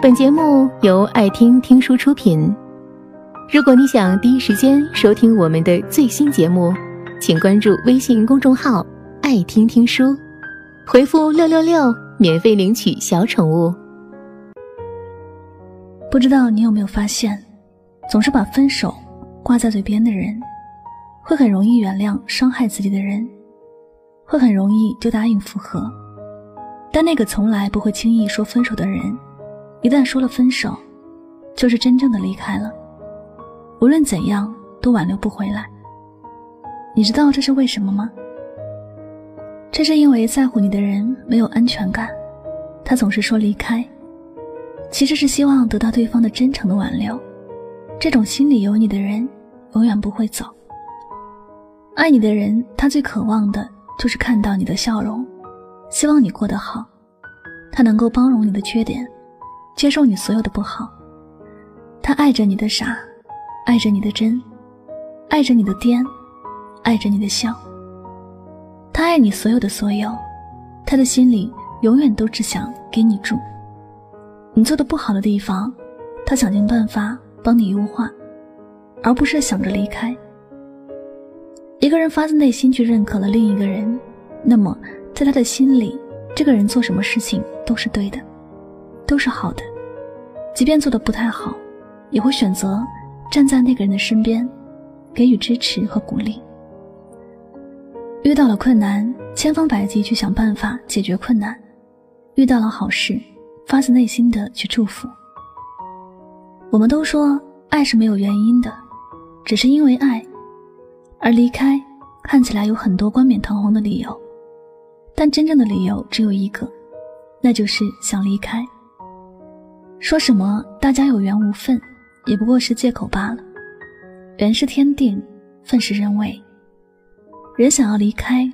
本节目由爱听听书出品。如果你想第一时间收听我们的最新节目，请关注微信公众号“爱听听书”，回复“六六六”免费领取小宠物。不知道你有没有发现，总是把分手挂在嘴边的人，会很容易原谅伤害自己的人，会很容易就答应复合。但那个从来不会轻易说分手的人，一旦说了分手，就是真正的离开了。无论怎样都挽留不回来。你知道这是为什么吗？这是因为在乎你的人没有安全感，他总是说离开。其实是希望得到对方的真诚的挽留，这种心里有你的人，永远不会走。爱你的人，他最渴望的就是看到你的笑容，希望你过得好，他能够包容你的缺点，接受你所有的不好。他爱着你的傻，爱着你的真，爱着你的癫，爱着你的笑。他爱你所有的所有，他的心里永远都只想给你住。你做的不好的地方，他想尽办法帮你优化，而不是想着离开。一个人发自内心去认可了另一个人，那么在他的心里，这个人做什么事情都是对的，都是好的，即便做的不太好，也会选择站在那个人的身边，给予支持和鼓励。遇到了困难，千方百计去想办法解决困难；遇到了好事。发自内心的去祝福。我们都说爱是没有原因的，只是因为爱而离开，看起来有很多冠冕堂皇的理由，但真正的理由只有一个，那就是想离开。说什么大家有缘无分，也不过是借口罢了。缘是天定，份是人为。人想要离开，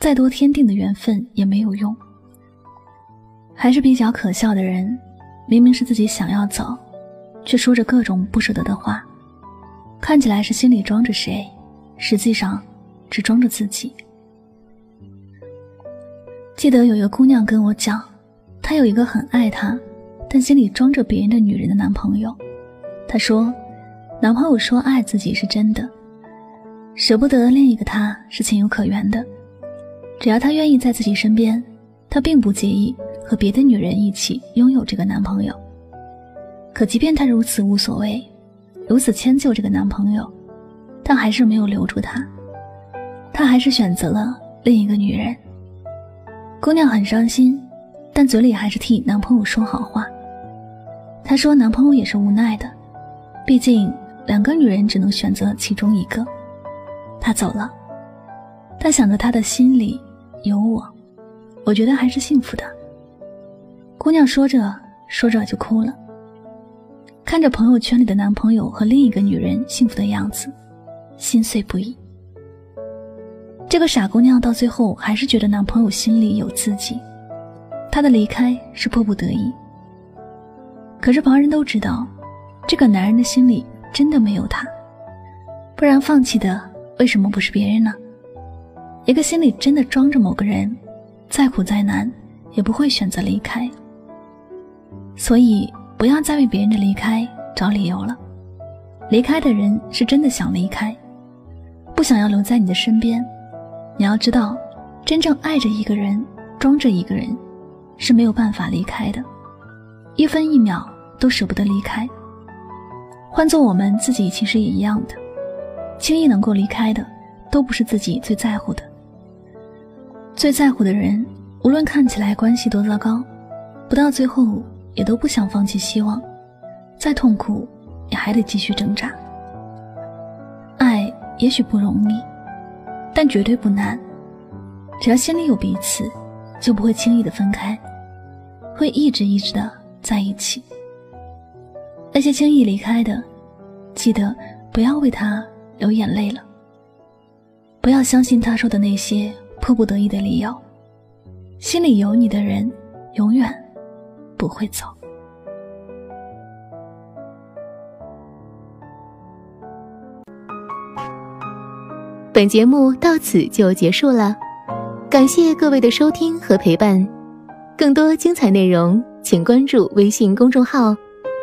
再多天定的缘分也没有用。还是比较可笑的人，明明是自己想要走，却说着各种不舍得的话，看起来是心里装着谁，实际上只装着自己。记得有一个姑娘跟我讲，她有一个很爱她，但心里装着别人的女人的男朋友。她说，男朋友说爱自己是真的，舍不得另一个他是情有可原的，只要他愿意在自己身边，他并不介意。和别的女人一起拥有这个男朋友，可即便她如此无所谓，如此迁就这个男朋友，但还是没有留住他。她还是选择了另一个女人。姑娘很伤心，但嘴里还是替男朋友说好话。她说男朋友也是无奈的，毕竟两个女人只能选择其中一个。他走了，他想着他的心里有我，我觉得还是幸福的。姑娘说着说着就哭了，看着朋友圈里的男朋友和另一个女人幸福的样子，心碎不已。这个傻姑娘到最后还是觉得男朋友心里有自己，她的离开是迫不得已。可是旁人都知道，这个男人的心里真的没有她，不然放弃的为什么不是别人呢？一个心里真的装着某个人，再苦再难也不会选择离开。所以，不要再为别人的离开找理由了。离开的人是真的想离开，不想要留在你的身边。你要知道，真正爱着一个人、装着一个人，是没有办法离开的，一分一秒都舍不得离开。换做我们自己，其实也一样的。轻易能够离开的，都不是自己最在乎的。最在乎的人，无论看起来关系多糟糕，不到最后。也都不想放弃希望，再痛苦也还得继续挣扎。爱也许不容易，但绝对不难。只要心里有彼此，就不会轻易的分开，会一直一直的在一起。那些轻易离开的，记得不要为他流眼泪了。不要相信他说的那些迫不得已的理由。心里有你的人，永远。不会走。本节目到此就结束了，感谢各位的收听和陪伴。更多精彩内容，请关注微信公众号“